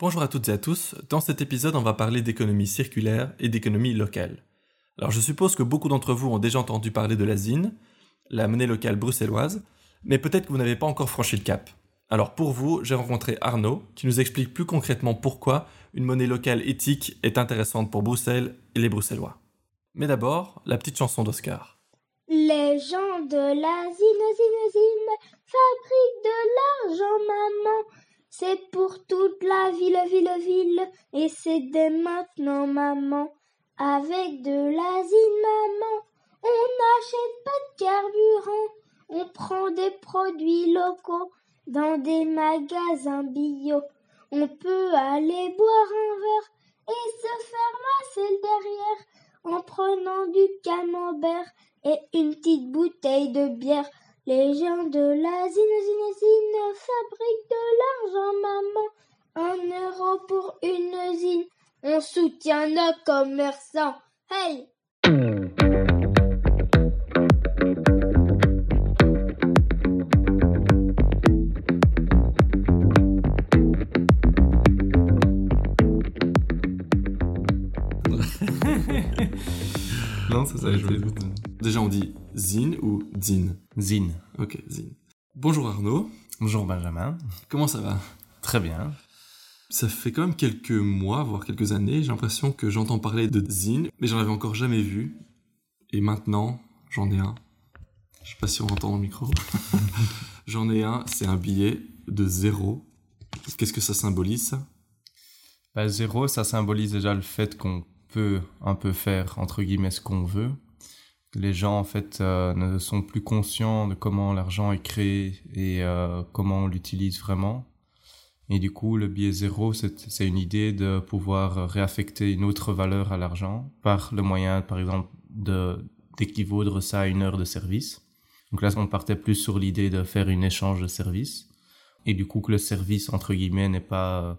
Bonjour à toutes et à tous, dans cet épisode on va parler d'économie circulaire et d'économie locale. Alors je suppose que beaucoup d'entre vous ont déjà entendu parler de la la monnaie locale bruxelloise, mais peut-être que vous n'avez pas encore franchi le cap. Alors pour vous, j'ai rencontré Arnaud qui nous explique plus concrètement pourquoi une monnaie locale éthique est intéressante pour Bruxelles et les Bruxellois. Mais d'abord, la petite chanson d'Oscar. Les gens de la zine, zine fabriquent de l'argent, maman. C'est pour toute la ville, ville, ville, et c'est dès maintenant, maman. Avec de la zine, maman, on n'achète pas de carburant, on prend des produits locaux dans des magasins bio. On peut aller boire un verre et se faire masser derrière en prenant du camembert et une petite bouteille de bière. Les gens de la zine, fabriquent de l'argent, maman. Un euro pour une zine. On soutient nos commerçants. Hey! Non, ça, ça, je Déjà, on dit zine ou zine? Zine. Ok, zine. Bonjour Arnaud. Bonjour Benjamin. Comment ça va? Très bien. Ça fait quand même quelques mois, voire quelques années, j'ai l'impression que j'entends parler de zine, mais j'en avais encore jamais vu. Et maintenant, j'en ai un. Je sais pas si on entend le micro. j'en ai un, c'est un billet de zéro. Qu'est-ce que ça symbolise ça? Bah, Zéro, ça symbolise déjà le fait qu'on peut un peu faire entre guillemets ce qu'on veut. Les gens en fait euh, ne sont plus conscients de comment l'argent est créé et euh, comment on l'utilise vraiment. Et du coup, le billet zéro, c'est une idée de pouvoir réaffecter une autre valeur à l'argent par le moyen, par exemple, d'équivaudre ça à une heure de service. Donc là, on partait plus sur l'idée de faire une échange de services. Et du coup, que le service, entre guillemets, n'est pas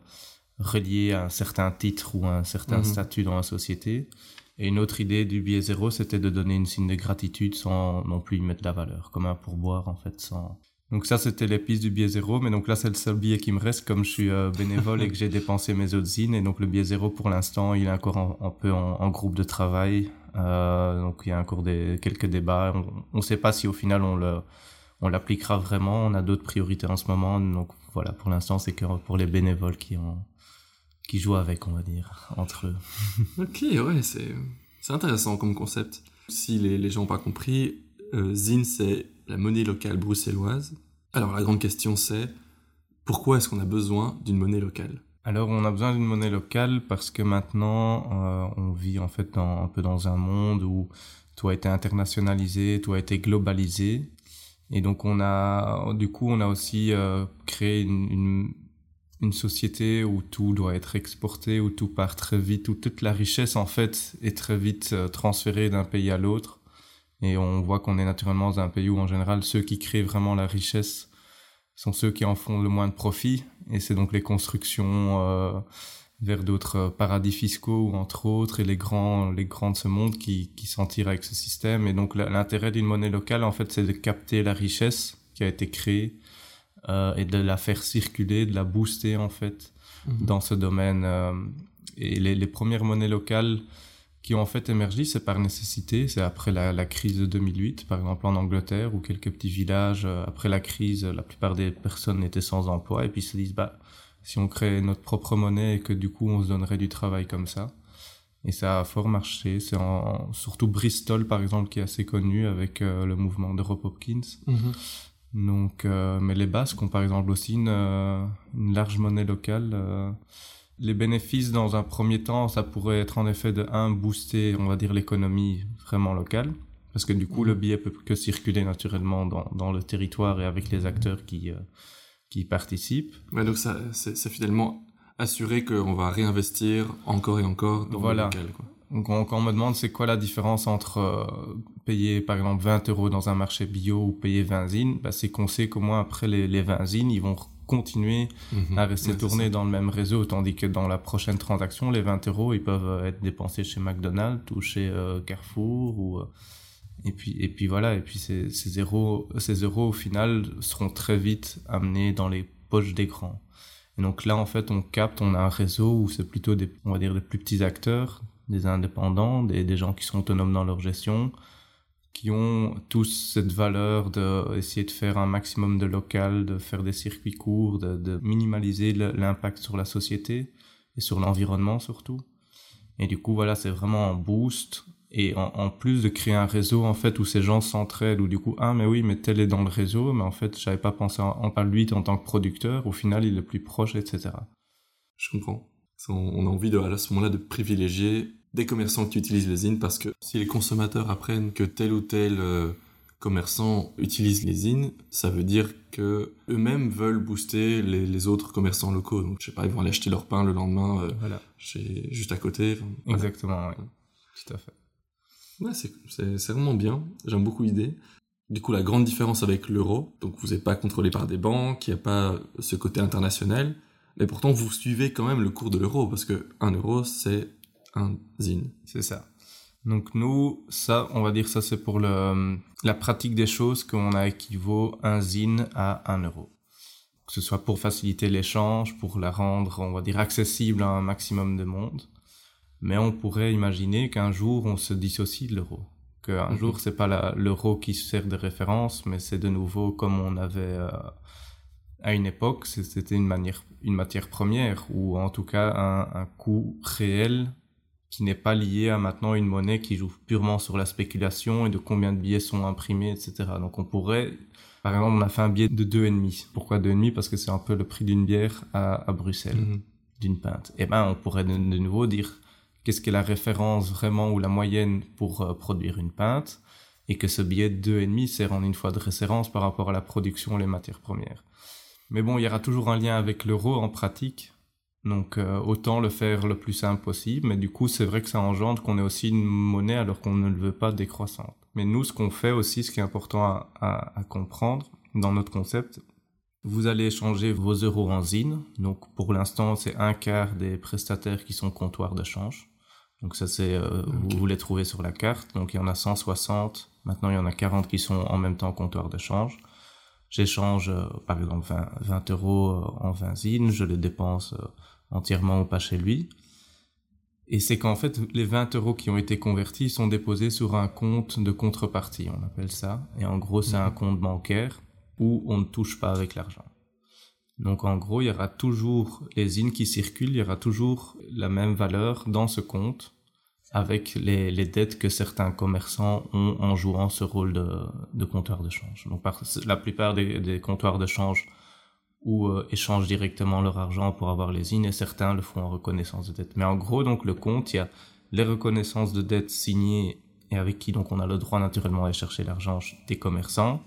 relié à un certain titre ou à un certain mhm. statut dans la société. Et une autre idée du billet zéro, c'était de donner une signe de gratitude sans non plus y mettre de la valeur, comme un pourboire en fait. Sans... Donc ça, c'était les pistes du billet zéro, mais donc là, c'est le seul billet qui me reste, comme je suis euh, bénévole et que j'ai dépensé mes autres zines. Et donc le billet zéro, pour l'instant, il est encore un peu en, groupe de travail. Euh, donc il y a encore des, quelques débats. On ne sait pas si au final on le on l'appliquera vraiment. On a d'autres priorités en ce moment. Donc voilà, pour l'instant, c'est que pour les bénévoles qui ont qui jouent avec, on va dire, entre eux. ok, ouais, c'est, c'est intéressant comme concept. Si les, les gens n'ont pas compris, euh, Zine, c'est la monnaie locale bruxelloise. Alors la grande question, c'est pourquoi est-ce qu'on a besoin d'une monnaie locale? Alors on a besoin d'une monnaie locale parce que maintenant euh, on vit en fait dans, un peu dans un monde où tout a été internationalisé, tout a été globalisé et donc on a du coup on a aussi euh, créé une, une, une société où tout doit être exporté, où tout part très vite, où toute la richesse en fait est très vite euh, transférée d'un pays à l'autre. Et on voit qu'on est naturellement dans un pays où en général ceux qui créent vraiment la richesse sont ceux qui en font le moins de profit. Et c'est donc les constructions euh, vers d'autres paradis fiscaux, entre autres, et les grands, les grands de ce monde qui, qui s'en tirent avec ce système. Et donc l'intérêt d'une monnaie locale, en fait, c'est de capter la richesse qui a été créée euh, et de la faire circuler, de la booster en fait mhm. dans ce domaine. Euh, et les, les, premières monnaies locales qui ont en fait émergé, c'est par nécessité, c'est après la, la, crise de 2008, par exemple en Angleterre, où quelques petits villages, euh, après la crise, la plupart des personnes étaient sans emploi, et puis ils se disent, bah, si on crée notre propre monnaie et que du coup on se donnerait du travail comme ça. Et ça a fort marché. C'est surtout Bristol, par exemple, qui est assez connu avec le mouvement de Rob Hopkins. Mhm. Donc, euh, mais les Basques ont par exemple aussi une, euh, une large monnaie locale. Euh. Les bénéfices, dans un premier temps, ça pourrait être en effet de un booster, on va dire, l'économie vraiment locale, parce que du coup, le billet peut que circuler naturellement dans, dans le territoire et avec les acteurs qui qui participent. Ouais, donc ça, c'est finalement assurer qu'on va réinvestir encore et encore dans le local. Quoi. Donc quand on me demande c'est quoi la différence entre euh, payer par exemple 20 euros dans un marché bio ou payer 20 zines, bah, c'est qu'on sait qu'au moins après les, les 20 zines, ils vont continuer mhm. à rester tournés dans le même réseau, tandis que dans la prochaine transaction, les 20 euros, ils peuvent euh, être dépensés chez McDonald's ou chez euh, Carrefour ou et puis et puis voilà et puis ces, ces euros ces euros au final seront très vite amenés dans les poches des grands. Et donc là, en fait, on capte, on a un réseau où c'est plutôt des, on va dire, des plus petits acteurs, des indépendants, des, gens qui sont autonomes dans leur gestion, qui ont tous cette valeur d'essayer de faire un maximum de local, de faire des circuits courts, de, de minimaliser l'impact sur la société et sur l'environnement surtout. Et du coup, voilà, c'est vraiment un boost. Et en, plus de créer un réseau, en fait, où ces gens s'entraident, où du coup, ah, mais oui, mais tel est dans le réseau, mais en fait, j'avais pas pensé en, en lui en tant que producteur, au final, il est le plus proche, etc. Je comprends. On a envie de, à ce moment-là de privilégier des commerçants qui utilisent les zines parce que si les consommateurs apprennent que tel ou tel euh, commerçant utilise les zines, ça veut dire que eux-mêmes veulent booster les, les, autres commerçants locaux. Donc, je sais pas, ils vont aller acheter leur pain le lendemain euh, voilà. chez, juste à côté. Enfin, Exactement, oui. Tout à fait. Ouais, c'est vraiment bien. J'aime beaucoup l'idée. Du coup, la grande différence avec l'euro, donc vous n'êtes pas contrôlé par des banques, il n'y a pas ce côté international, mais pourtant vous suivez quand même le cours de l'euro, parce que 1 euro, c'est un zine. C'est ça. Donc nous, ça, on va dire ça, c'est pour le, la pratique des choses qu'on a équivaut un zine à un euro. Que ce soit pour faciliter l'échange, pour la rendre, on va dire, accessible à un maximum de monde. Mais on pourrait imaginer qu'un jour, on se dissocie de l'euro. Qu'un mm -hmm. jour, c'est pas l'euro qui sert de référence, mais c'est de nouveau comme on avait euh, à une époque, c'était une, manière, une matière première, ou en tout cas un, un coût réel qui n'est pas lié à maintenant une monnaie qui joue purement sur la spéculation et de combien de billets sont imprimés, etc. Donc on pourrait, par exemple, on a fait un billet de 2,5. Pourquoi 2,5 Parce que c'est un peu le prix d'une bière à, à Bruxelles, mm -hmm. d'une pinte. Et ben on pourrait de, de nouveau dire qu'est-ce qu'est la référence vraiment ou la moyenne pour euh, produire une pinte? Et que ce billet de 2,5 sert en une fois de référence par rapport à la production les matières premières. Mais bon, il y aura toujours un lien avec l'euro en pratique, donc euh, autant le faire le plus simple possible, mais du coup c'est vrai que ça engendre qu'on ait aussi une monnaie alors qu'on ne le veut pas décroissante. Mais nous ce qu'on fait aussi, ce qui est important à, à, à, comprendre dans notre concept, vous allez échanger vos euros en zine, donc pour l'instant c'est un quart des prestataires qui sont comptoirs de change. Donc ça c'est, euh, okay. vous les trouvez sur la carte, donc il y en a 160, maintenant il y en a 40 qui sont en même temps comptoirs de change. J'échange euh, par exemple 20, 20 euros euh, en 20 zines, je les dépense euh, entièrement ou pas chez lui. Et c'est qu'en fait, les 20 euros qui ont été convertis sont déposés sur un compte de contrepartie, on appelle ça. Et en gros, c'est un Mhm. compte bancaire où on ne touche pas avec l'argent. Donc en gros, il y aura toujours les zines qui circulent, il y aura toujours la même valeur dans ce compte avec les, les dettes que certains commerçants ont en jouant ce rôle de, de comptoir de change. Donc par, la plupart des, des comptoirs de change ou euh, échangent directement leur argent pour avoir les zines et certains le font en reconnaissance de dette. Mais en gros, donc le compte, il y a les reconnaissances de dette signées et avec qui donc on a le droit naturellement d'aller chercher l'argent des commerçants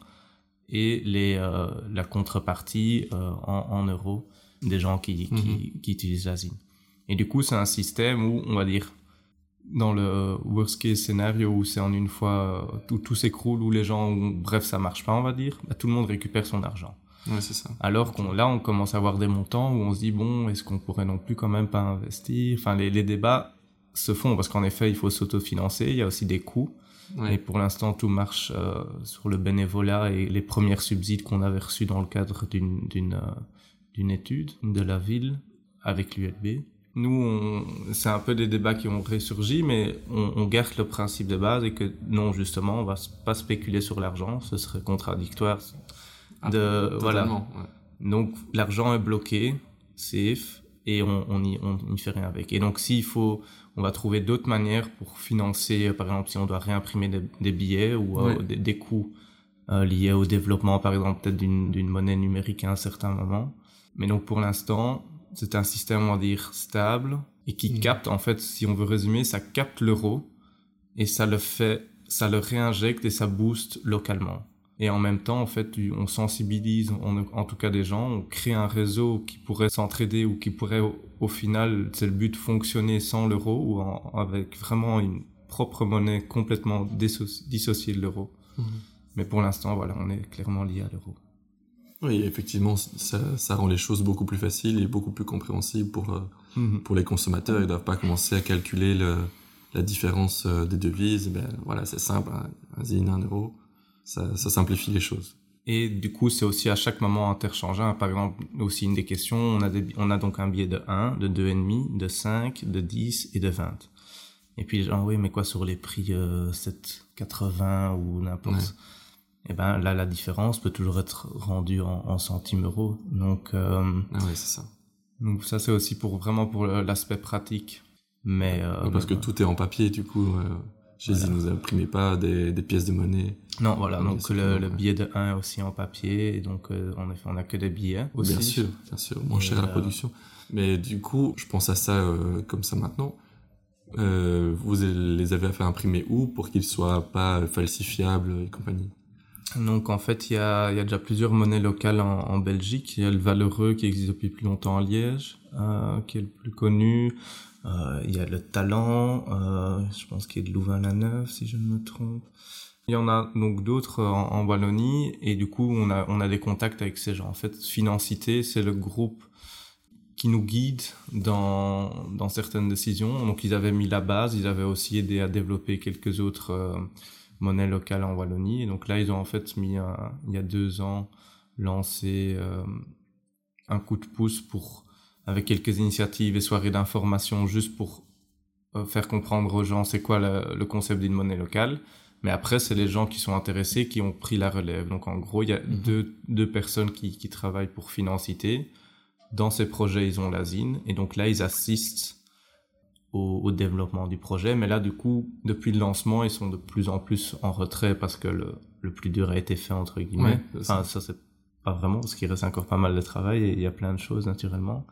et les, euh, la contrepartie euh, en, en, euros des gens qui, qui, Mhm. qui utilisent la zine. Et du coup, c'est un système où, on va dire, dans le worst case scénario où c'est en une fois, euh, tout, tout s'écroule, où les gens, où, bref, ça marche pas, on va dire, bah, tout le monde récupère son argent. Ouais, c'est ça. Alors qu'on là, on commence à avoir des montants où on se dit bon, est-ce qu'on pourrait non plus quand même pas investir? Enfin, les, les débats se font parce qu'en effet, il faut s'autofinancer. Il y a aussi des coûts. Ouais. Et pour l'instant, tout marche euh, sur le bénévolat et les premières subsides qu'on avait reçus dans le cadre d'une d'une euh, d'une étude de la ville avec l'ULB. Nous, c'est un peu des débats qui ont ressurgi, mais on, on garde le principe de base et que non, justement, on va pas spéculer sur l'argent. Ce serait contradictoire Ah, de voilà. Ouais. Donc l'argent est bloqué, safe, et on on y, on n'y fait rien avec. Et donc s'il faut, on va trouver d'autres manières pour financer, euh, par exemple si on doit réimprimer des, des billets ou euh, des, des coûts euh, liés au développement, par exemple peut-être d'une monnaie numérique à un certain moment. Mais donc pour l'instant, c'est un système, on va dire, stable et qui Mhm. capte, en fait, si on veut résumer, ça capte l'euro et ça le fait, ça le réinjecte et ça booste localement. Et en même temps, en fait, on sensibilise, on- en tout cas des gens, on crée un réseau qui pourrait s'entraider ou qui pourrait, au, au final, c'est le but, fonctionner sans l'euro ou en- avec vraiment une propre monnaie complètement disso- dissociée de l'euro. Mhm. Mais pour l'instant, voilà, on est clairement lié à l'euro. Oui, effectivement, ça, ça rend les choses beaucoup plus faciles et beaucoup plus compréhensibles pour, euh, Mhm. pour les consommateurs. Ils doivent pas commencer à calculer le, la différence euh, des devises. Ben, voilà, c'est simple, un, un zine, un euro. Ça, ça simplifie les choses. Et du coup, c'est aussi à chaque moment interchangeant. Par exemple, aussi une des questions, on a, des, on a donc un billet de 1, de 2,5, de 5, de 10 et de 20. Et puis, genre, oui, mais quoi sur les prix euh, 7,80 ou n'importe? Et eh ben là, la différence peut toujours être rendue en, en centimes euros. Donc, euh, Ah ouais, c'est ça. donc ça, c'est aussi pour vraiment pour l'aspect pratique. Mais euh, Ouais, parce que tout est en papier, du coup, chez Voilà. Zine, vous imprimez pas des, des pièces de monnaie. non, voilà. Donc le, billet de 1 est aussi en papier. Et donc, euh, en effet, on a que des billets aussi. Bien sûr, bien sûr, moins cher à la euh, production. Mais du coup, je pense à ça euh, comme ça maintenant. Euh, vous les avez fait imprimer où pour qu'ils soient pas falsifiables et compagnie? Donc en fait, il y a, y a déjà plusieurs monnaies locales en, en Belgique. Il y a le Valeureux qui existe depuis plus longtemps à Liège, euh, qui est le plus connu. Euh, il y a le Talent, euh, je pense qu'il est de Louvain-la-Neuve, si je ne me trompe. Il y en a donc d'autres en, en Wallonie et du coup on a on a des contacts avec ces gens. En fait, Financité, c'est le groupe qui nous guide dans dans certaines décisions. Donc ils avaient mis la base, ils avaient aussi aidé à développer quelques autres euh, monnaie locale en Wallonie. Et donc là, ils ont en fait mis, un- il y a deux ans, lancé euh, un coup de pouce pour, avec quelques initiatives et soirées d'information, juste pour euh, faire comprendre aux gens c'est quoi le, le concept d'une monnaie locale. Mais après, c'est les gens qui sont intéressés qui ont pris la relève. Donc en gros, il y a Mhm. deux, deux personnes qui, qui travaillent pour Financité. Dans ces projets, ils ont l'asine. Et donc là, ils assistent au, au développement du projet. Mais là, du coup, depuis le lancement, ils sont de plus en plus en retrait parce que le, le plus dur a été fait, entre guillemets. Ouais, enfin, ça, c'est pas vraiment, parce qu'il reste encore pas mal de travail et il y a plein de choses, naturellement.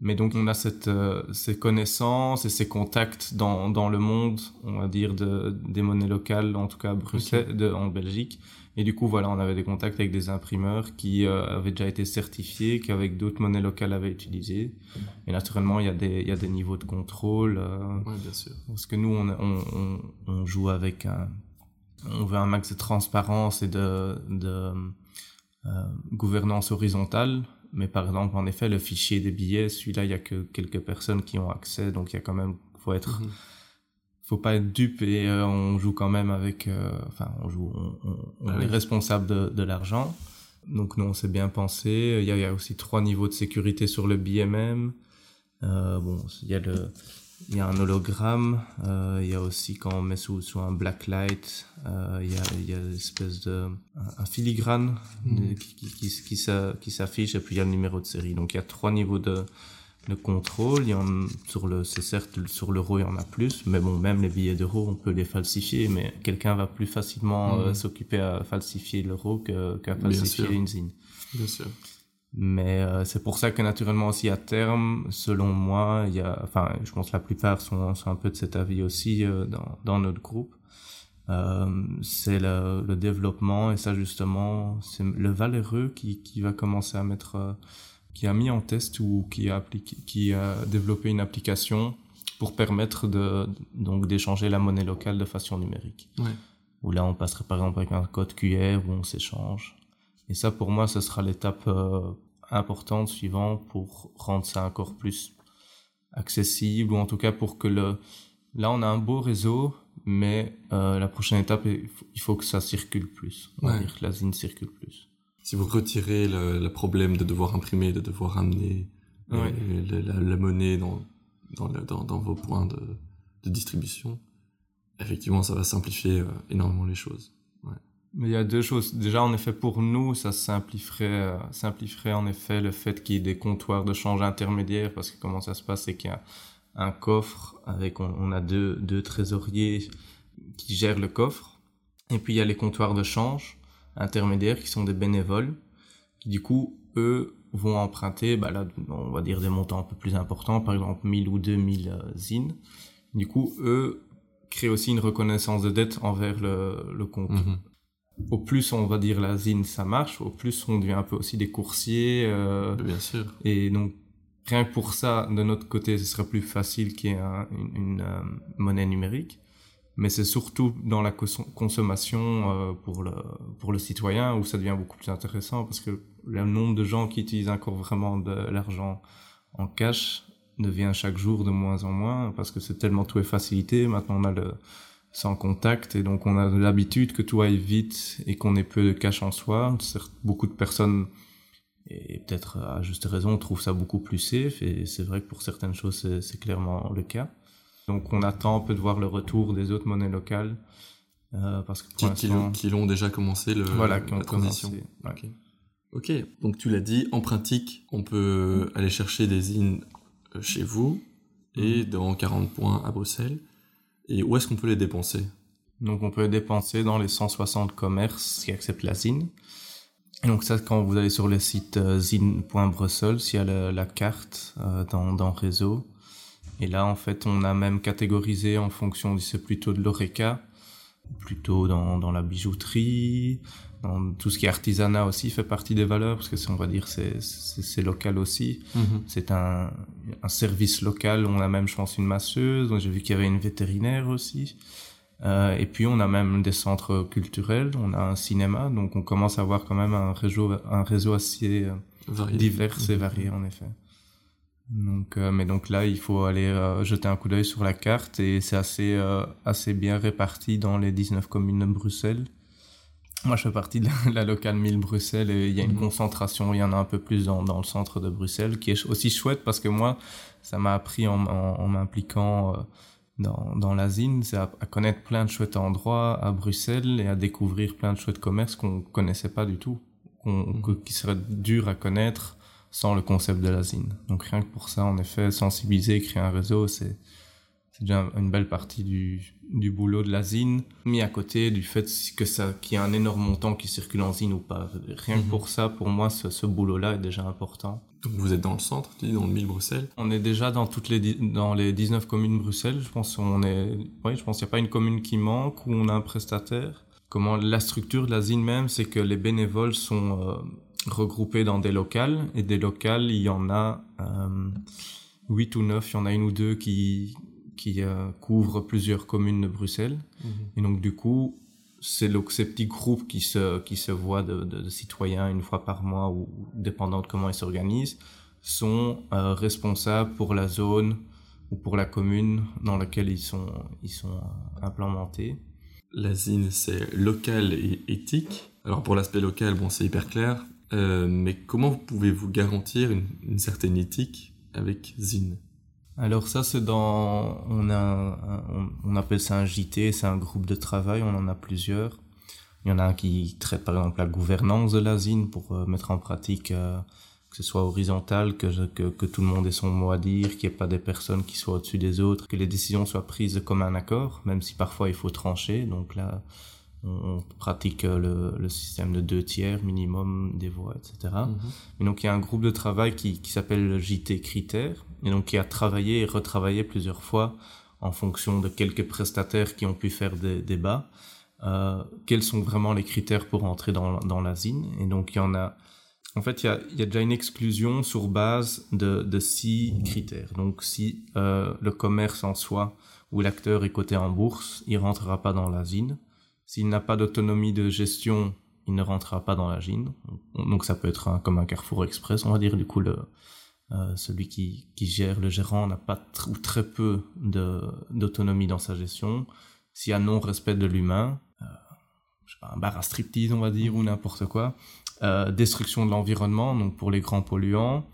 Mais donc, on a cette, euh, ces connaissances et ces contacts dans, dans le monde, on va dire, de, des monnaies locales, en tout cas à Bruxelles, de, en Belgique. Et du coup, voilà, on avait des contacts avec des imprimeurs qui euh, avaient déjà été certifiés, qui avec d'autres monnaies locales avaient utilisé. Et naturellement, il y a des, il y a des niveaux de contrôle. euh, Ouais, bien sûr. parce que nous, on, on, on, on joue avec un, on veut un max de transparence et de, de euh, gouvernance horizontale. Mais par exemple, en effet, le fichier des billets, celui-là, il y a que quelques personnes qui ont accès, donc il y a quand même, faut être, Mhm. Faut pas être dupe et euh, on joue quand même avec, euh, enfin, on joue, on, on- on Ah est responsable de, de l'argent. Donc nous, on s'est bien pensé. Il y, a, il y a aussi trois niveaux de sécurité sur le même. Euh, bon, il y a le, il y a un hologramme. euh, il y a aussi quand on met sous, sous un blacklight, il y a, il y a une espèce de un, un filigrane de- qui, qui s'affiche et puis il y a le numéro de série. Donc il y a trois niveaux de, de contrôle. Il y en, sur le, c'est certes sur l'euro il y en a plus, mais bon même les billets d'euro on peut les falsifier, mais quelqu'un va plus facilement euh, Mhm. s'occuper à falsifier l'euro qu'à falsifier une zine. Bien sûr. Mais euh, c'est pour ça que naturellement aussi à terme, selon moi, il y a, enfin, je pense que la plupart sont, sont un peu de cet avis aussi euh, dans, dans notre groupe. Euh, c'est le, le développement et ça justement, c'est le valeureux qui, qui va commencer à mettre, euh, qui a mis en test ou qui a appliqué, qui a développé une application pour permettre de donc d'échanger la monnaie locale de façon numérique. Ouais. Où là, on passerait par exemple avec un code QR où on s'échange. Et ça, pour moi, ce sera l'étape euh, importante suivante pour rendre ça encore plus accessible ou en tout cas pour que le là on a un beau réseau mais euh, la prochaine étape il faut, que ça circule plus on va Ouais. dire que la zine circule plus Si vous retirez le, le problème de devoir imprimer, de devoir amener euh, Ouais. le- la, la monnaie dans, dans, le- dans, dans vos points de, de distribution, effectivement, ça va simplifier euh, énormément les choses. mais il y a deux choses déjà en effet pour nous ça simplifierait euh, simplifierait en effet le fait qu'il y ait des comptoirs de change intermédiaires parce que comment ça se passe c'est qu'il y a un coffre avec on, on a deux deux trésoriers qui gèrent le coffre et puis il y a les comptoirs de change intermédiaires qui sont des bénévoles qui du coup eux vont emprunter bah là on va dire des montants un peu plus importants par exemple 1000 ou 2000 euh, zines du coup eux créent aussi une reconnaissance de dette envers le, le compte Mhm. au plus on va dire la zine ça marche au plus on devient un peu aussi des coursiers euh, Bien sûr. et donc rien que pour ça de notre côté ce serait plus facile qu'il y ait un- une, une, euh, monnaie numérique mais c'est surtout dans la cons- consommation euh, pour le pour le citoyen où ça devient beaucoup plus intéressant parce que le nombre de gens qui utilisent encore vraiment de l'argent en cash devient chaque jour de moins en moins parce que c'est tellement tout est facilité maintenant on a le sans contact et donc on a l'habitude que tout aille vite et qu'on ait peu de cash en soi. Beaucoup de personnes et peut-être à juste raison trouvent ça beaucoup plus safe et c'est vrai que pour certaines choses c'est clairement le cas. Donc on attend un peu de voir le retour des autres monnaies locales euh, parce que pour qui, l'ont déjà commencé le voilà qui ont la transition. ok, donc tu l'as dit en pratique on peut aller chercher des zines euh, chez vous et mhm. dans 40 points à Bruxelles. Et où est-ce qu'on peut les dépenser? Donc on peut les dépenser dans les 160 commerces qui acceptent la zine. Et donc ça, quand vous allez sur le site euh, zine.brussels, il y a la, carte euh, dans, dans réseau. Et là, en fait, on a même catégorisé en fonction, c'est plutôt de l'oreca, plutôt dans, dans la bijouterie, dans tout ce qui est artisanat aussi fait partie des valeurs, parce que on va dire c'est c'est local aussi. Mhm. C'est un, un service local. On a même, je pense, une masseuse. J'ai vu qu'il y avait une vétérinaire aussi. Euh, et puis on a même des centres culturels, on a un cinéma, donc on commence à avoir quand même un réseau, un réseau assez euh, divers et mhm. varié en effet. Donc, euh, mais donc là, il faut aller euh, jeter un coup d'œil sur la carte et c'est assez, euh, assez bien réparti dans les 19 communes de Bruxelles. Moi, je fais partie de la, locale 1000 Bruxelles et il y a une mhm. concentration, il y en a un peu plus dans, dans le centre de Bruxelles, qui est aussi chouette parce que moi, ça m'a appris en, en, m'impliquant dans, dans l'asine, c'est à, connaître plein de chouettes endroits à Bruxelles et à découvrir plein de chouettes commerces qu'on connaissait pas du tout, qu'on mhm. qui seraient durs à connaître sans le concept de l'asine. Donc rien que pour ça, en effet, sensibiliser, créer un réseau, c'est déjà une belle partie du, du boulot de l'asine, mis à côté du fait que ça, qu'il y a un énorme montant qui circule en zine ou pas. Rien que mhm. pour ça, pour moi, ce, ce boulot-là est déjà important. Donc vous êtes dans le centre, tu dis dans le 1000 Bruxelles On est déjà dans toutes les dans les 19 communes Bruxelles. Je pense on est, oui, je pense qu'il n'y a pas une commune qui manque où on a un prestataire. Comment la structure de l'asine même, c'est que les bénévoles sont euh, regroupés dans des locales. Et des locales, il y en a euh, 8 ou 9, il y en a une ou deux qui, qui euh, couvrent plusieurs communes de Bruxelles. Mhm. Et donc du coup, c'est ces petits groupes qui se, qui se voient de, de, de, citoyens une fois par mois ou dépendant de comment ils s'organisent, sont euh, responsables pour la zone ou pour la commune dans laquelle ils sont, ils sont euh, implémentés. L'asine, c'est local et éthique. Alors pour l'aspect local, bon, c'est hyper clair. Euh, mais comment pouvez-vous garantir une, certaine éthique avec Zine? Alors ça c'est dans on a on, appelle ça un JT, c'est un groupe de travail, on en a plusieurs. Il y en a un qui traite par exemple la gouvernance de la zine pour euh, mettre en pratique euh, que ce soit horizontal, que, que, que tout le monde ait son mot à dire, qu'il n'y ait pas des personnes qui soient au-dessus des autres, que les décisions soient prises comme un accord, même si parfois il faut trancher. Donc là, on pratique euh, le, le, système de deux tiers minimum des voix, etc. Mhm. Et donc il y a un groupe de travail qui, qui s'appelle le JT Critères, et donc qui a travaillé et retravaillé plusieurs fois en fonction de quelques prestataires qui ont pu faire des débats, euh, quels sont vraiment les critères pour entrer dans, dans. Et donc il y en a, en fait il y a, il y a déjà une exclusion sur base de, de six critères. Donc si euh, le commerce en soi ou l'acteur est coté en bourse, il rentrera pas dans l'asine. S'il n'a pas d'autonomie de gestion, il ne rentrera pas dans la gine. Donc ça peut être comme un Carrefour Express, on va dire. Du coup, euh, celui qui, gère, le gérant, n'a pas ou très peu d'autonomie dans sa gestion. S'il y a non-respect de l'humain, euh, un bar à striptease, on va dire, ou n'importe quoi. Euh, destruction de l'environnement, donc pour les grands polluants.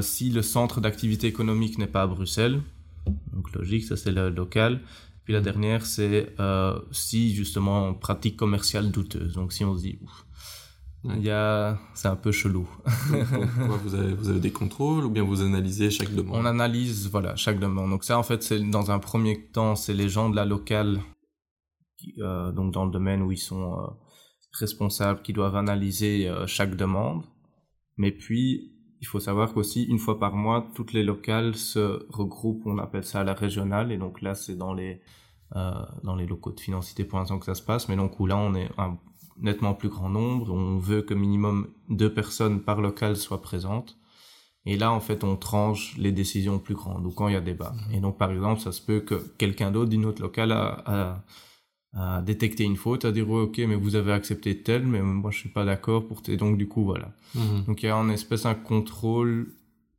Si le centre d'activité économique n'est pas à Bruxelles, donc logique, ça c'est le local, puis la dernière, c'est euh, si justement pratique commerciale douteuse. Donc si on se dit, ouf, il y a, c'est un peu chelou. vous, avez, vous avez des contrôles ou bien vous analysez chaque demande? On analyse, voilà, chaque demande. Donc ça, en fait, c'est dans un premier temps, c'est les gens de la locale, euh, donc dans le domaine où ils sont euh, responsables, qui doivent analyser euh, chaque demande. Mais puis, il faut savoir qu'aussi, une fois par mois, toutes les locales se regroupent, on appelle ça la régionale, et donc là, c'est dans les, euh, dans les locaux de Financité pour l'instant que ça se passe, mais donc où là, on est un nettement plus grand nombre, on veut que minimum deux personnes par local soient présentes, et là, en fait, on tranche les décisions plus grandes, ou quand il y a débat. Mmh. Et donc, par exemple, ça se peut que quelqu'un d'autre d'une autre locale a, a à détecter une faute, à dire ok mais vous avez accepté tel, mais moi je suis pas d'accord pour donc du coup voilà. Mhm. Donc il y a en espèce un contrôle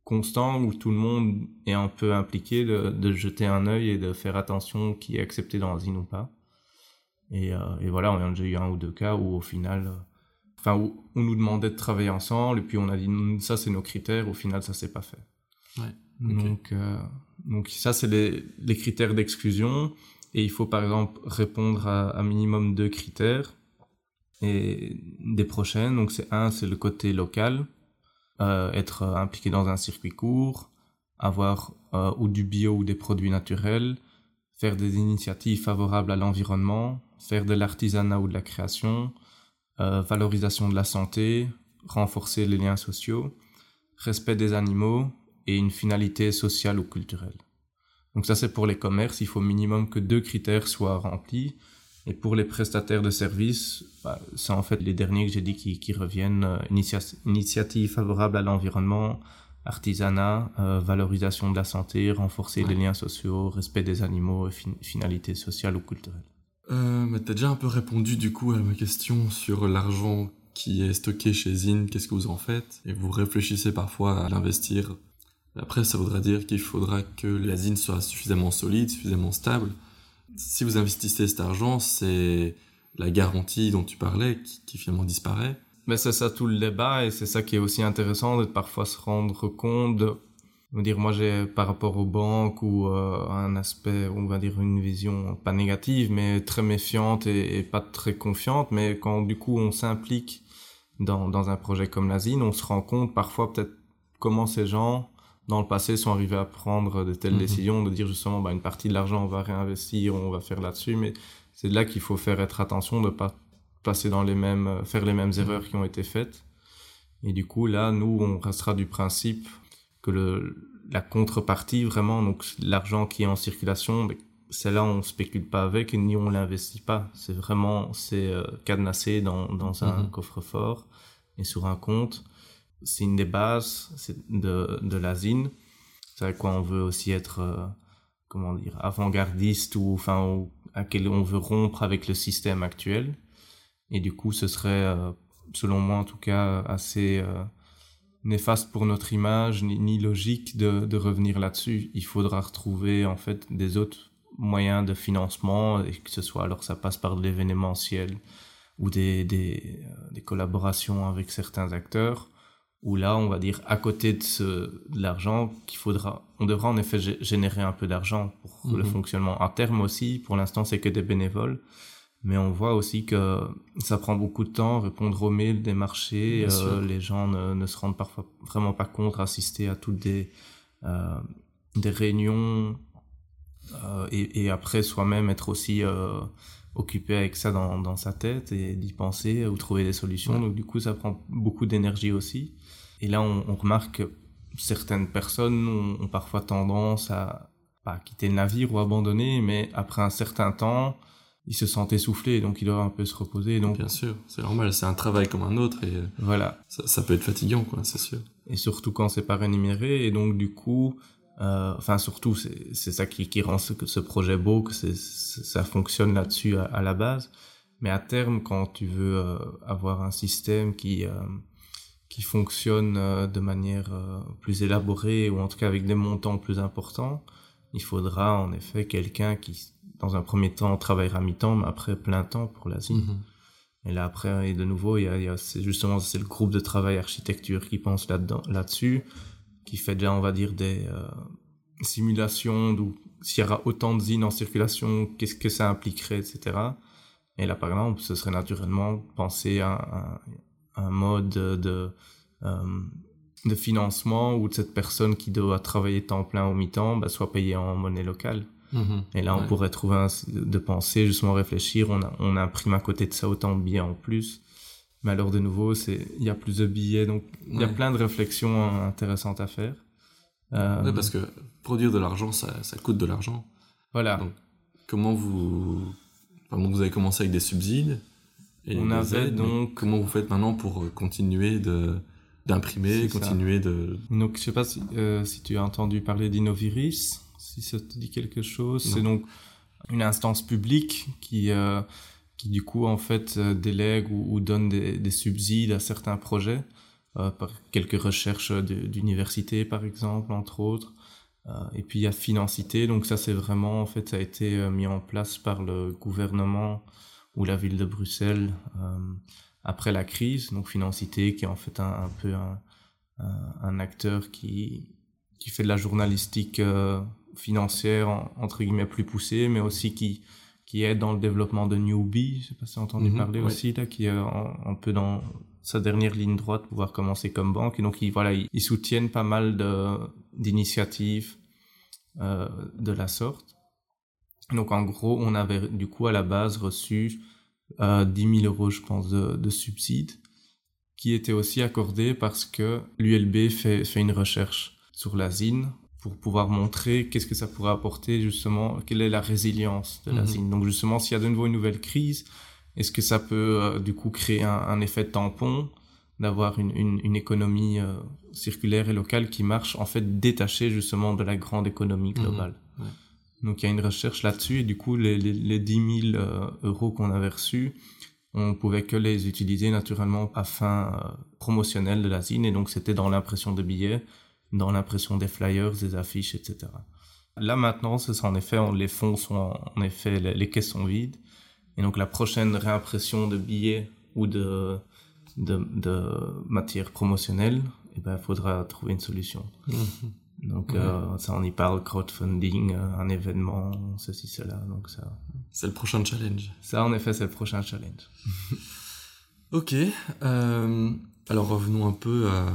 constant où tout le monde est un peu impliqué de, de jeter un œil et de faire attention qui est accepté dans la zine ou pas. Et, et, voilà, on a déjà eu un ou deux cas où au final, enfin, où on nous demandait de travailler ensemble et puis on a dit ça c'est nos critères, au final ça s'est pas fait. Ouais, donc, donc ça c'est les, les critères d'exclusion et il faut par exemple répondre à un minimum deux critères et des prochaines. Donc c'est un, c'est le côté local, euh, être impliqué dans un circuit court, avoir euh, ou du bio ou des produits naturels, faire des initiatives favorables à l'environnement, faire de l'artisanat ou de la création, euh, valorisation de la santé, renforcer les liens sociaux, respect des animaux et une finalité sociale ou culturelle. Donc ça c'est pour les commerces, il faut minimum que deux critères soient remplis. Et pour les prestataires de services, bah, c'est en fait les derniers que j'ai dit qui, qui reviennent. Euh, initiative favorable à l'environnement, artisanat, euh, valorisation de la santé, renforcer les liens sociaux, respect des animaux finalité sociale ou culturelle. Euh, mais tu as déjà un peu répondu du coup à ma question sur l'argent qui est stocké chez Zin, qu'est-ce que vous en faites? Et vous réfléchissez parfois à l'investir. Après, ça voudra dire qu'il faudra que la Zin soit suffisamment solide, suffisamment stable si vous investissez cet argent, c'est la garantie dont tu parlais qui, finalement disparaît. Mais c'est ça tout le débat et c'est ça qui est aussi intéressant de parfois se rendre compte de dire moi j'ai par rapport aux banques ou euh, un aspect on va dire une vision pas négative mais très méfiante et, pas très confiante mais quand du coup on s'implique dans, dans un projet comme l'asine on se rend compte parfois peut-être comment ces gens dans le passé sont arrivés à prendre de telles mhm. décisions, de dire justement bah, une partie de l'argent on va réinvestir, on va faire là-dessus, mais c'est là qu'il faut faire être attention de pas passer dans les mêmes, euh, faire les mêmes mhm. erreurs qui ont été faites. Et du coup là, nous on restera du principe que le, la contrepartie vraiment, donc l'argent qui est en circulation, c'est là on spécule pas avec ni on l'investit pas. C'est vraiment c'est euh, cadenassé dans, dans un mhm. coffre-fort et sur un compte c'est une des bases de, de l'asine. C'est à quoi on veut aussi être, euh, comment dire, avant-gardiste ou enfin à quel on veut rompre avec le système actuel. Et du coup, ce serait, euh, selon moi en tout cas, assez euh, néfaste pour notre image, ni, ni logique de, de revenir là-dessus. Il faudra retrouver en fait des autres moyens de financement, et que ce soit alors ça passe par de l'événementiel ou des, des, des collaborations avec certains acteurs où là, on va dire, à côté de, ce, de l'argent, qu'il faudra, on devra en effet générer un peu d'argent pour le mhm. fonctionnement. À terme aussi, pour l'instant, c'est que des bénévoles. Mais on voit aussi que ça prend beaucoup de temps, répondre aux mails des marchés. Euh, les gens ne, ne, se rendent parfois vraiment pas compte, assister à toutes des, euh, des réunions euh, et, et, après soi-même être aussi occupé avec ça dans, dans sa tête et d'y penser ou trouver des solutions. Donc du coup, ça prend beaucoup d'énergie aussi. Et là, on, on remarque que certaines personnes ont, ont, parfois tendance à quitter le navire ou abandonner, mais après un certain temps, ils se sentent essoufflés, donc ils doivent un peu se reposer. Donc bien sûr, c'est normal, c'est un travail comme un autre et voilà, ça, ça peut être fatigant, quoi, c'est sûr. Et surtout quand c'est pas rémunéré, et donc du coup, euh, enfin surtout c'est ça qui, qui rend ce, ce projet beau, que c'est ça fonctionne là-dessus à, à, la base. Mais à terme, quand tu veux euh, avoir un système qui euh, qui fonctionne euh, de manière euh, plus élaborée ou en tout cas avec des montants plus importants, il faudra en effet quelqu'un qui, dans un premier temps, travaillera mi-temps, mais après plein temps pour l'Asie. Mm Et là après, et de nouveau, il y a, c'est justement c'est le groupe de travail architecture qui pense là-dessus, qui fait déjà, on va dire, des euh, simulations d'où s'il y aura autant de zines en circulation, qu'est-ce que ça impliquerait, etc. Et là, par exemple, ce serait naturellement penser à, à un mode de, euh, de financement où cette personne qui doit travailler temps plein au mi-temps bah, soit payée en monnaie locale. Mhm. Et là, on pourrait trouver un, de penser, justement réfléchir, on, a, on imprime à côté de ça autant de billets en plus. Mais alors, de nouveau, il y a plus de billets, donc il y a plein de réflexions intéressantes à faire. Euh... parce que produire de l'argent, ça, ça coûte de l'argent. Voilà. Donc, comment vous... Enfin, vous avez commencé avec des subsides on avait donc. Comment vous faites maintenant pour euh, continuer de d'imprimer, continuer de. Donc je sais pas si, euh, si tu as entendu parler d'Innoviris, si ça te dit quelque chose. C'est donc une instance publique qui euh, qui du coup en fait délègue ou, ou donne des, des, subsides à certains projets euh, par quelques recherches d'université par exemple entre autres. Et puis il y a Financité, donc ça c'est vraiment en fait ça a été mis en place par le gouvernement ou la ville de Bruxelles après la crise. Donc Financité, qui est en fait un, peu un, un, acteur qui, qui fait de la journalistique financière, entre guillemets, plus poussée, mais aussi qui, qui aide dans le développement de Newbie, je sais pas si vous entendu mhm, parler aussi, là, qui est un, peu dans sa dernière ligne droite pour pouvoir commencer comme banque. Et donc, ils, voilà, ils, soutiennent pas mal d'initiatives euh, de la sorte. Donc, en gros, on avait du coup à la base reçu euh, 10 000 euros, je pense, de, de subsides qui étaient aussi accordés parce que l'ULB fait, fait une recherche sur la ZIN pour pouvoir montrer qu'est-ce que ça pourrait apporter justement, quelle est la résilience de la mhm. Donc justement, s'il y a de nouveau une nouvelle crise, est-ce que ça peut euh, du coup créer un, effet tampon d'avoir une, une, une, économie euh, circulaire et locale qui marche en fait détachée justement de la grande économie mhm. globale? Donc il y a une recherche là-dessus et du coup les, les, les 10 000 euh, euros qu'on avait reçus, on pouvait que les utiliser naturellement à fin promotionnelle de la zine et donc c'était dans l'impression de billets dans l'impression des flyers, des affiches, etc. Là maintenant, c'est en effet, les fonds sont en effet, les, caisses sont vides. Et donc la prochaine réimpression de billets ou de, de, de matière promotionnelle, il eh ben, faudra trouver une solution. Donc euh, ça, on y parle, crowdfunding, euh, un événement, ceci, cela. Donc ça. C'est le prochain challenge. Ça, en effet, c'est le prochain challenge. ok. Euh, alors revenons un peu à,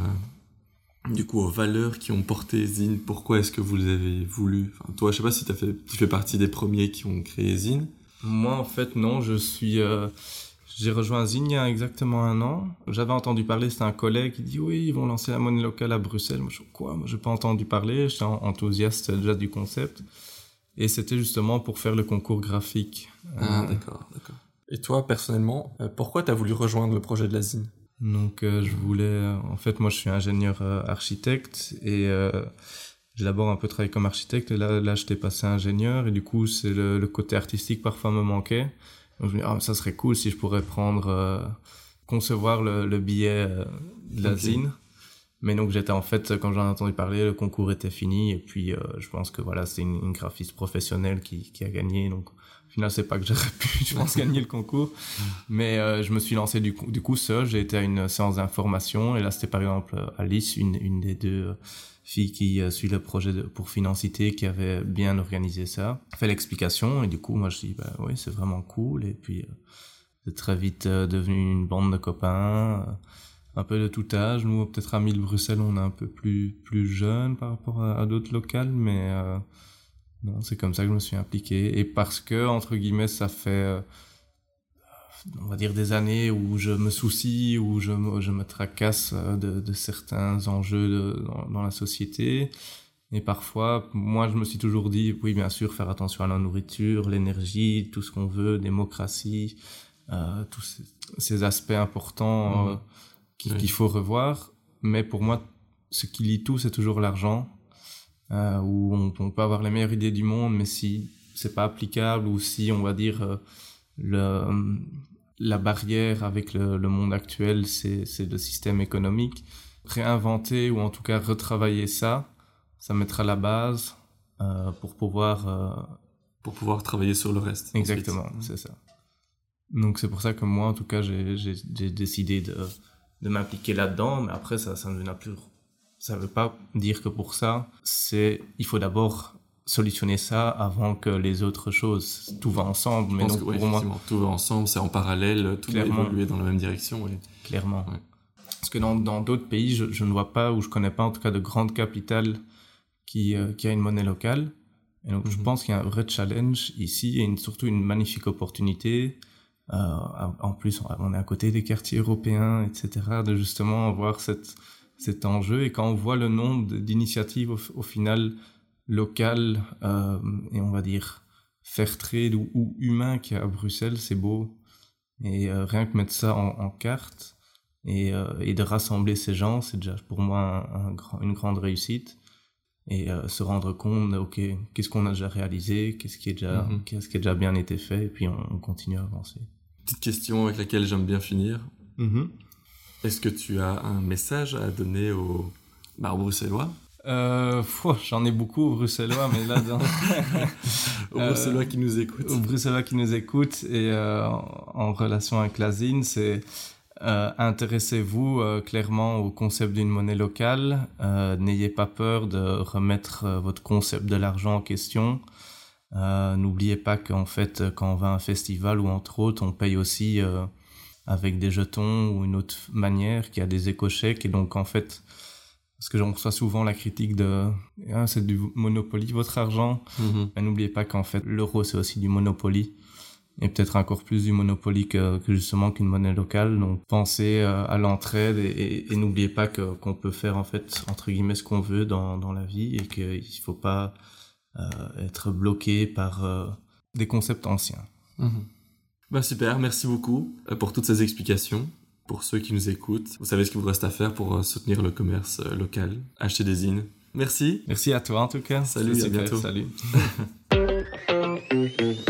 du coup aux valeurs qui ont porté Zine. Pourquoi est-ce que vous les avez voulu enfin, Toi, je sais pas si as fait, tu fais partie des premiers qui ont créé Zine. Moi, en fait, non. Je suis, euh, j'ai rejoint Zine il y a exactement un an. J'avais entendu parler, c'était un collègue qui dit oui, ils vont lancer la monnaie locale à Bruxelles. Moi, je quoi? Moi, j'ai pas entendu parler. J'étais enthousiaste déjà du concept. Et c'était justement pour faire le concours graphique. Ah, d'accord, d'accord. Et toi, personnellement, euh, pourquoi tu as voulu rejoindre le projet de la Zine? Donc euh, je voulais, en fait moi je suis ingénieur euh, architecte et euh, j'ai d'abord un peu travaillé comme architecte et là, là j'étais passé ingénieur et du coup c'est le, le, côté artistique parfois me manquait. Donc je me dis ah ça serait cool si je pourrais prendre, concevoir le, le billet de la zine. Mais donc j'étais en fait, quand j'en ai entendu parler, le concours était fini et puis je pense que voilà c'est une, une, graphiste professionnelle qui, qui a gagné donc final, c'est pas que j'aurais pu, je pense, gagner le concours. Mais euh, je me suis lancé du coup, du coup seul. J'ai été à une séance d'information. Et là, c'était par exemple Alice, une, une des deux euh, filles qui euh, suit le projet pour Financité, qui avait bien organisé ça. Fait l'explication. Et du coup, moi, je dis, bah oui, c'est vraiment cool. Et puis, c'est très vite devenu une bande de copains. un peu de tout âge. Nous, peut-être à Mille Bruxelles, on est un peu plus, plus jeune par rapport à, d'autres locales. Mais non, c'est comme ça que je me suis impliqué. Et parce que, entre guillemets, ça fait, euh, on va dire, des années où je me soucie, où je me, je me tracasse euh, de, de certains enjeux de, dans, la société. Et parfois, moi, je me suis toujours dit, oui, bien sûr, faire attention à la nourriture, l'énergie, tout ce qu'on veut, démocratie, euh, tous ces, aspects importants euh, qu'il faut revoir. Mais pour moi, ce qui lie tout, c'est toujours l'argent euh, où on, peut avoir les meilleures idées du monde, mais si c'est pas applicable ou si on va dire le, la barrière avec le, le monde actuel, c'est le système économique. Réinventer ou en tout cas retravailler ça, ça mettra la base euh, pour pouvoir euh, pour pouvoir travailler sur le reste. Exactement, c'est ça. Donc c'est pour ça que moi, en tout cas, j'ai décidé de, de m'impliquer là-dedans, mais après ça, ça ne veut pas dire que pour ça, c'est il faut d'abord solutionner ça avant que les autres choses. Tout va ensemble. mais donc, pour moi, tout va ensemble, c'est en parallèle, tout va évoluer dans la même direction. Clairement. Parce que dans d'autres pays, je, je, ne vois pas, ou je connais pas en tout cas de grandes capitales qui, euh, qui a une monnaie locale. Et donc, je mhm. pense qu'il y a un vrai challenge ici et une, surtout une magnifique opportunité. Euh, en plus, on est à côté des quartiers européens, etc., de justement avoir cette, cet enjeu. Et quand on voit le nombre d'initiatives au, final locales euh, et on va dire fair trade ou, ou humain qu'il y a à Bruxelles, c'est beau. Et euh, rien que mettre ça en, carte et, euh, et, de rassembler ces gens, c'est déjà pour moi un, une grande réussite. Et se rendre compte, ok, qu'est-ce qu'on a déjà réalisé, qu'est-ce qui est déjà, mm-hmm. qu'est-ce qui a déjà bien été fait, et puis on, continue à avancer. Petite question avec laquelle j'aime bien finir. Mm-hmm. Est-ce que tu as un message à donner aux, bah, Bruxellois? Euh, J'en ai beaucoup aux Bruxellois, mais là, dans... aux Bruxellois qui nous écoutent. Aux Bruxellois qui nous écoutent et euh, en relation avec la ZIN, c'est euh, intéressez-vous euh, clairement au concept d'une monnaie locale. Euh, n'ayez pas peur de remettre votre concept de l'argent en question. N'oubliez pas qu'en fait, quand on va à un festival ou entre autres, on paye aussi avec des jetons ou une autre manière qui a des écochèques. Et donc, en fait, parce que j'en reçois souvent la critique de ah, c'est du monopoly votre argent. Ben, n'oubliez pas qu'en fait, l'euro, c'est aussi du monopoly et peut-être encore plus du Monopoly que, justement qu'une monnaie locale. Donc pensez euh, à l'entraide et, n'oubliez pas qu'on peut faire en fait entre guillemets ce qu'on veut dans, dans la vie et qu'il ne faut pas euh, être bloqué par euh, des concepts anciens. Mhm. Bah super, merci beaucoup pour toutes ces explications pour ceux qui nous écoutent. Vous savez ce qu'il vous reste à faire pour euh, soutenir le commerce euh, local. Acheter des zines. Merci. Merci à toi en tout cas. Salut, à bientôt. Salut.